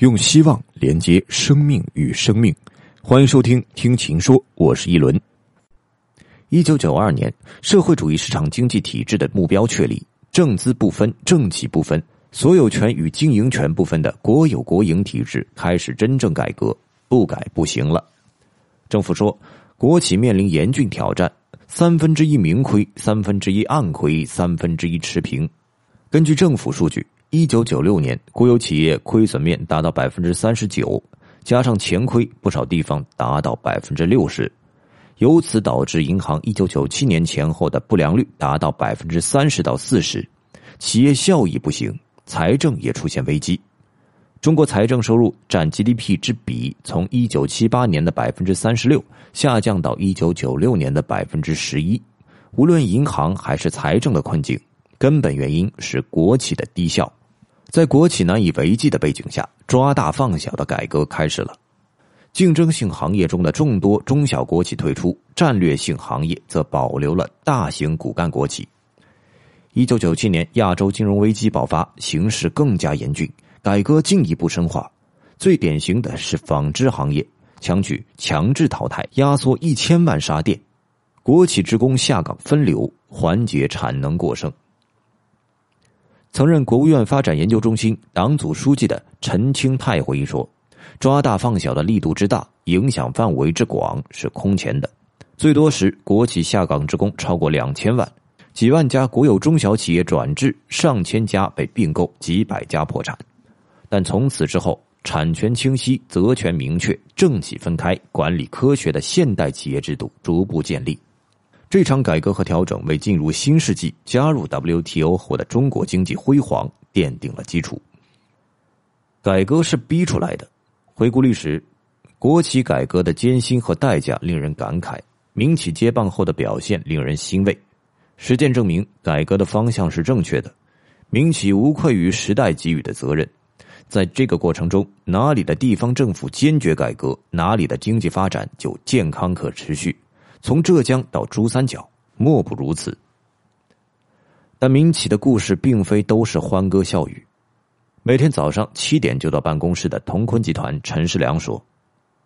用希望连接生命与生命，欢迎收听《听情说》，我是一轮。一九九二年，社会主义市场经济体制的目标确立，政资不分、政企不分，所有权与经营权不分的国有国营体制开始真正改革，不改不行了。政府说，国企面临严峻挑战，三分之一明亏，三分之一暗亏，三分之一持平。根据政府数据。一九九六年，国有企业亏损面达到百分之三十九，加上钱亏，不少地方达到百分之六十，由此导致银行一九九七年前后的不良率达到百分之三十到四十，企业效益不行，财政也出现危机。中国财政收入占 GDP 之比从一九七八年的百分之三十六下降到一九九六年的百分之十一，无论银行还是财政的困境，根本原因是国企的低效。在国企难以为继的背景下，抓大放小的改革开始了。竞争性行业中的众多中小国企退出，战略性行业则保留了大型骨干国企。一九九七年，亚洲金融危机爆发，形势更加严峻，改革进一步深化。最典型的是纺织行业，强取强制淘汰，压缩一千万沙店，国企职工下岗分流，缓解产能过剩。曾任国务院发展研究中心党组书记的陈清泰回忆说：“抓大放小的力度之大，影响范围之广是空前的。最多时，国企下岗职工超过两千万，几万家国有中小企业转制，上千家被并购，几百家破产。但从此之后，产权清晰、责权明确、政企分开、管理科学的现代企业制度逐步建立。”这场改革和调整为进入新世纪、加入 WTO 后的中国经济辉煌奠定了基础。改革是逼出来的。回顾历史，国企改革的艰辛和代价令人感慨，民企接棒后的表现令人欣慰。实践证明，改革的方向是正确的，民企无愧于时代给予的责任。在这个过程中，哪里的地方政府坚决改革，哪里的经济发展就健康可持续。从浙江到珠三角，莫不如此。但民企的故事并非都是欢歌笑语。每天早上七点就到办公室的同坤集团陈世良说：“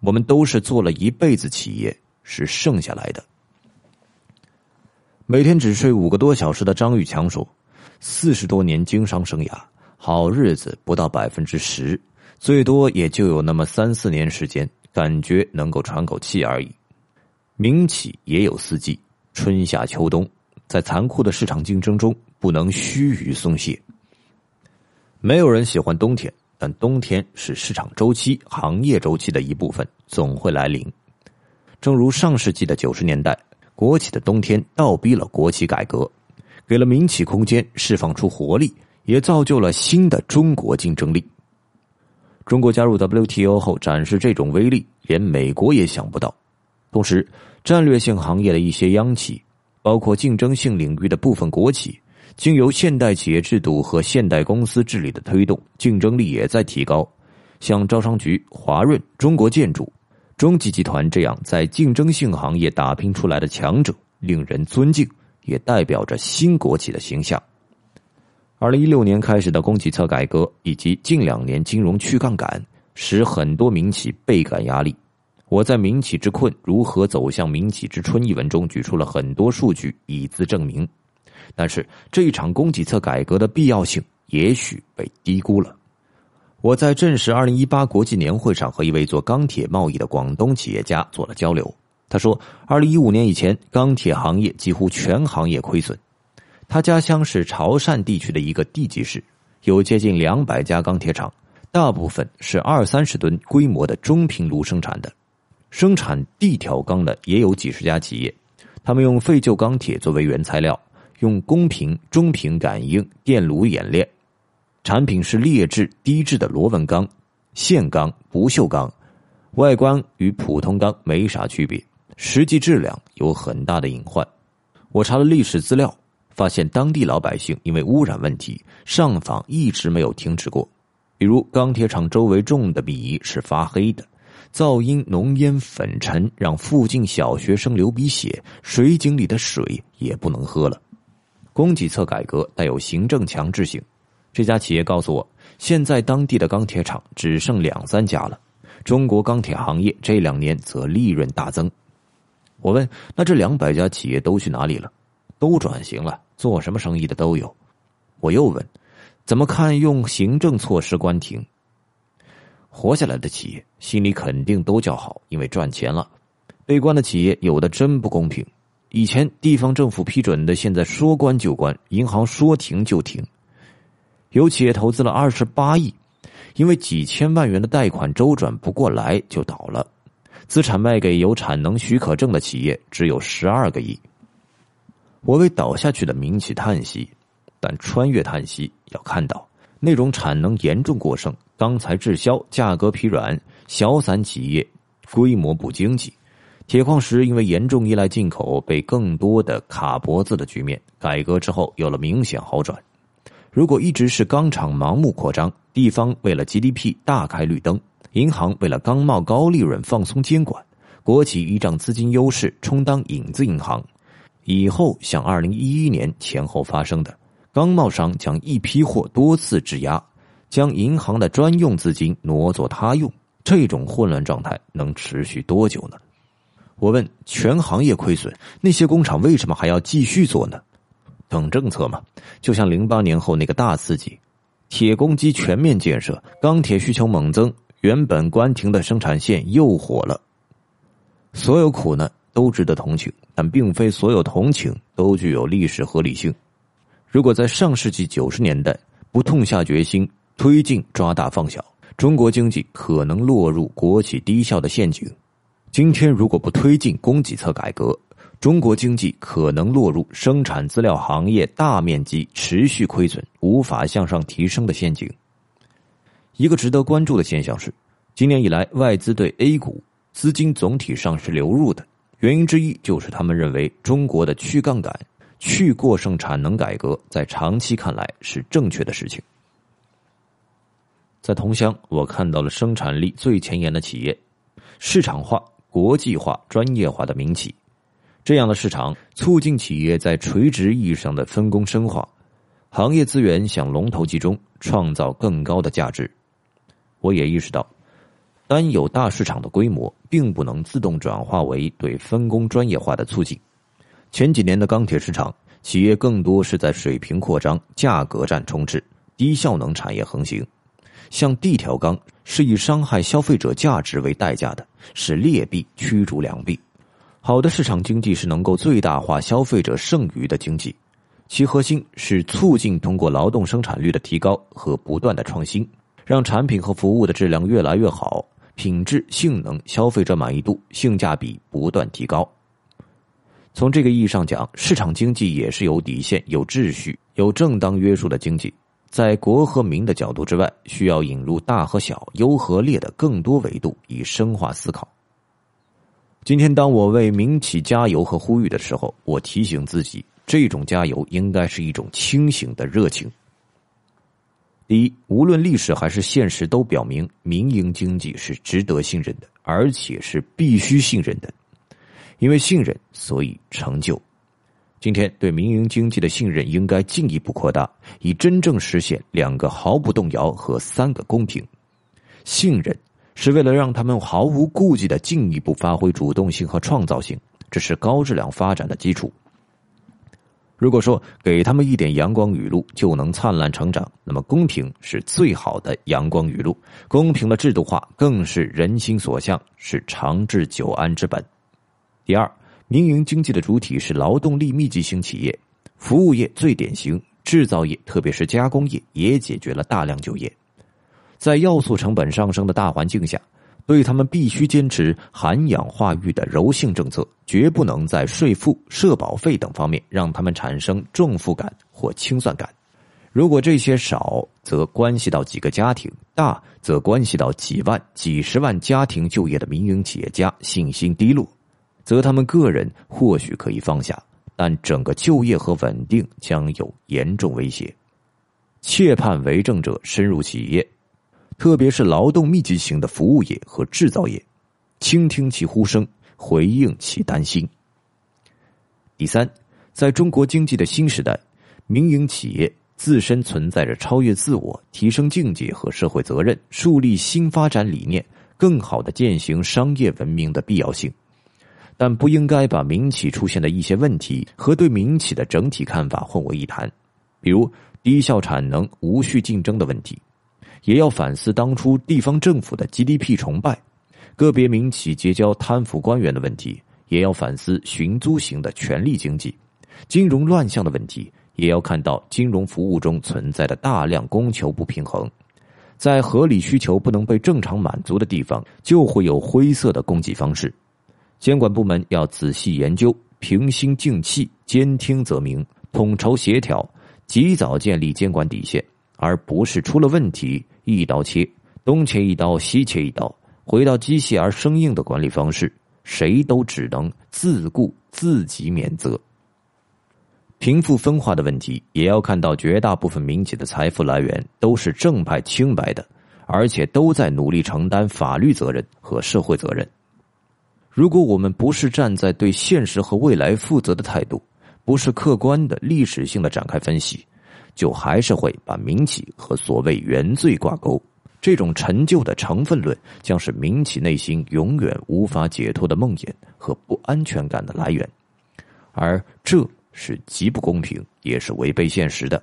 我们都是做了一辈子企业，是剩下来的。”每天只睡五个多小时的张玉强说：“四十多年经商生涯，好日子不到百分之十，最多也就有那么三四年时间，感觉能够喘口气而已。”民企也有四季，春夏秋冬，在残酷的市场竞争中，不能须臾松懈。没有人喜欢冬天，但冬天是市场周期、行业周期的一部分，总会来临。正如上世纪的九十年代，国企的冬天倒逼了国企改革，给了民企空间释放出活力，也造就了新的中国竞争力。中国加入 WTO 后，展示这种威力，连美国也想不到。同时，战略性行业的一些央企，包括竞争性领域的部分国企，经由现代企业制度和现代公司治理的推动，竞争力也在提高。像招商局、华润、中国建筑、中集集团这样在竞争性行业打拼出来的强者，令人尊敬，也代表着新国企的形象。二零一六年开始的供给侧改革，以及近两年金融去杠杆，使很多民企倍感压力。我在《民企之困：如何走向民企之春》一文中举出了很多数据以资证明，但是这一场供给侧改革的必要性也许被低估了。我在正式二零一八国际年会上和一位做钢铁贸易的广东企业家做了交流，他说，二零一五年以前，钢铁行业几乎全行业亏损。他家乡是潮汕地区的一个地级市，有接近两百家钢铁厂，大部分是二三十吨规模的中平炉生产的。生产地条钢的也有几十家企业，他们用废旧钢铁作为原材料，用公平、中频感应电炉冶炼，产品是劣质、低质的螺纹钢、线钢、不锈钢，外观与普通钢没啥区别，实际质量有很大的隐患。我查了历史资料，发现当地老百姓因为污染问题上访一直没有停止过，比如钢铁厂周围种的米是发黑的。噪音、浓烟、粉尘让附近小学生流鼻血，水井里的水也不能喝了。供给侧改革带有行政强制性。这家企业告诉我，现在当地的钢铁厂只剩两三家了。中国钢铁行业这两年则利润大增。我问：那这两百家企业都去哪里了？都转型了，做什么生意的都有。我又问：怎么看用行政措施关停？活下来的企业心里肯定都叫好，因为赚钱了。被关的企业有的真不公平。以前地方政府批准的，现在说关就关，银行说停就停。有企业投资了二十八亿，因为几千万元的贷款周转不过来就倒了。资产卖给有产能许可证的企业只有十二个亿。我为倒下去的民企叹息，但穿越叹息要看到那种产能严重过剩、钢材滞销、价格疲软、小散企业规模不经济。铁矿石因为严重依赖进口，被更多的卡脖子的局面，改革之后有了明显好转。如果一直是钢厂盲目扩张，地方为了 GDP 大开绿灯，银行为了钢贸高利润放松监管，国企依仗资金优势充当影子银行，以后像二零一一年前后发生的，钢贸商将一批货多次质押，将银行的专用资金挪作他用，这种混乱状态能持续多久呢？我问：全行业亏损，那些工厂为什么还要继续做呢？等政策嘛，就像零八年后那个大刺激，铁公鸡全面建设，钢铁需求猛增，原本关停的生产线又火了。所有苦难都值得同情，但并非所有同情都具有历史合理性。如果在上世纪九十年代不痛下决心推进抓大放小，中国经济可能落入国企低效的陷阱。今天如果不推进供给侧改革，中国经济可能落入生产资料行业大面积持续亏损、无法向上提升的陷阱。一个值得关注的现象是，今年以来外资对 A 股资金总体上是流入的，原因之一就是他们认为中国的去杠杆、去过剩产能改革在长期看来是正确的事情。在同乡，我看到了生产力最前沿的企业，市场化。国际化、专业化的民企，这样的市场促进企业在垂直意义上的分工深化，行业资源向龙头集中，创造更高的价值。我也意识到，单有大市场的规模，并不能自动转化为对分工专业化的促进。前几年的钢铁市场，企业更多是在水平扩张、价格战充斥，低效能产业横行。像地条钢是以伤害消费者价值为代价的，是劣币驱逐良币。好的市场经济是能够最大化消费者剩余的经济，其核心是促进通过劳动生产率的提高和不断的创新，让产品和服务的质量越来越好，品质、性能、消费者满意度、性价比不断提高。从这个意义上讲，市场经济也是有底线、有秩序、有正当约束的经济。在国和民的角度之外，需要引入大和小、优和劣的更多维度，以深化思考。今天，当我为民企加油和呼吁的时候，我提醒自己，这种加油应该是一种清醒的热情。第一，无论历史还是现实都表明，民营经济是值得信任的，而且是必须信任的，因为信任，所以成就。今天对民营经济的信任应该进一步扩大，以真正实现两个毫不动摇和三个公平。信任是为了让他们毫无顾忌的进一步发挥主动性和创造性，这是高质量发展的基础。如果说给他们一点阳光雨露就能灿烂成长，那么公平是最好的阳光雨露。公平的制度化更是人心所向，是长治久安之本。第二。民营经济的主体是劳动力密集型企业，服务业最典型，制造业特别是加工业也解决了大量就业。在要素成本上升的大环境下，对他们必须坚持涵养化育的柔性政策，绝不能在税负、社保费等方面让他们产生重负感或清算感。如果这些少，则关系到几个家庭；大，则关系到几万、几十万家庭就业的民营企业家信心低落。则他们个人或许可以放下，但整个就业和稳定将有严重威胁。切盼为政者深入企业，特别是劳动密集型的服务业和制造业，倾听其呼声，回应其担心。第三，在中国经济的新时代，民营企业自身存在着超越自我、提升境界和社会责任、树立新发展理念、更好的践行商业文明的必要性，但不应该把民企出现的一些问题和对民企的整体看法混为一谈，比如低效产能、无序竞争的问题，也要反思当初地方政府的 GDP 崇拜，个别民企结交贪腐官员的问题，也要反思寻租型的权力经济、金融乱象的问题。也要看到金融服务中存在的大量供求不平衡，在合理需求不能被正常满足的地方，就会有灰色的供给方式。监管部门要仔细研究，平心静气，兼听则明，统筹协调，及早建立监管底线，而不是出了问题一刀切，东切一刀，西切一刀，回到机械而生硬的管理方式，谁都只能自顾自己免责。贫富分化的问题，也要看到绝大部分民企的财富来源都是正派清白的，而且都在努力承担法律责任和社会责任。如果我们不是站在对现实和未来负责的态度，不是客观的历史性的展开分析，就还是会把民企和所谓原罪挂钩。这种陈旧的成分论，将是民企内心永远无法解脱的梦魇和不安全感的来源，而这。是极不公平，也是违背现实的。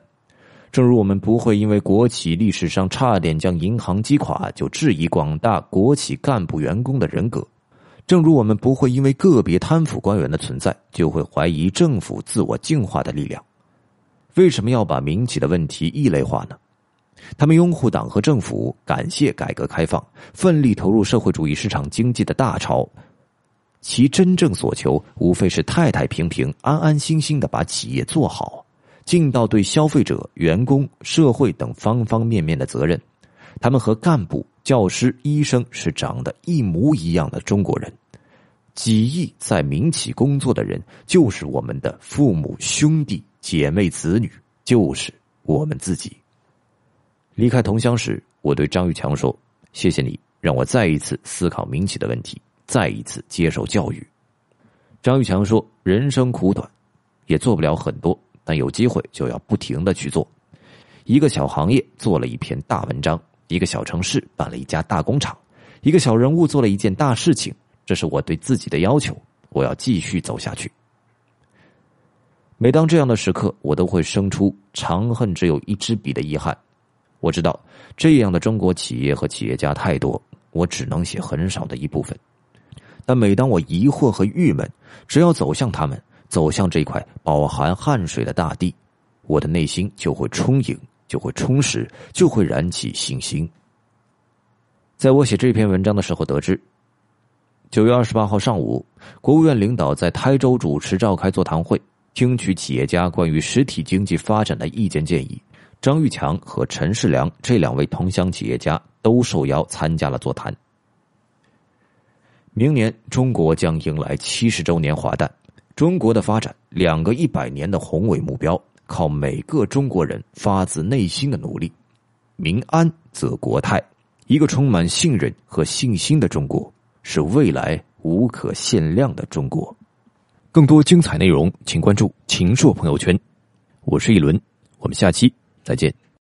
正如我们不会因为国企历史上差点将银行击垮，就质疑广大国企干部员工的人格；正如我们不会因为个别贪腐官员的存在，就会怀疑政府自我净化的力量。为什么要把民企的问题异类化呢？他们拥护党和政府，感谢改革开放，奋力投入社会主义市场经济的大潮。其真正所求，无非是太太平平、安安心心的把企业做好，尽到对消费者、员工、社会等方方面面的责任。他们和干部、教师、医生是长得一模一样的中国人。几亿在民企工作的人，就是我们的父母、兄弟、姐妹、子女，就是我们自己。离开同乡时，我对张玉强说：“谢谢你，让我再一次思考民企的问题。”再一次接受教育，张玉强说：“人生苦短，也做不了很多，但有机会就要不停的去做。一个小行业做了一篇大文章，一个小城市办了一家大工厂，一个小人物做了一件大事情。这是我对自己的要求，我要继续走下去。每当这样的时刻，我都会生出长恨只有一支笔的遗憾。我知道这样的中国企业和企业家太多，我只能写很少的一部分。”但每当我疑惑和郁闷，只要走向他们，走向这块饱含汗水的大地，我的内心就会充盈，就会充实，就会燃起信心。在我写这篇文章的时候，得知九月二十八号上午，国务院领导在台州主持召开座谈会，听取企业家关于实体经济发展的意见建议。张玉强和陈世良这两位同乡企业家都受邀参加了座谈。明年，中国将迎来七十周年华诞。中国的发展，两个一百年的宏伟目标，靠每个中国人发自内心的努力。民安则国泰，一个充满信任和信心的中国，是未来无可限量的中国。更多精彩内容，请关注秦朔朋友圈。我是一轮，我们下期再见。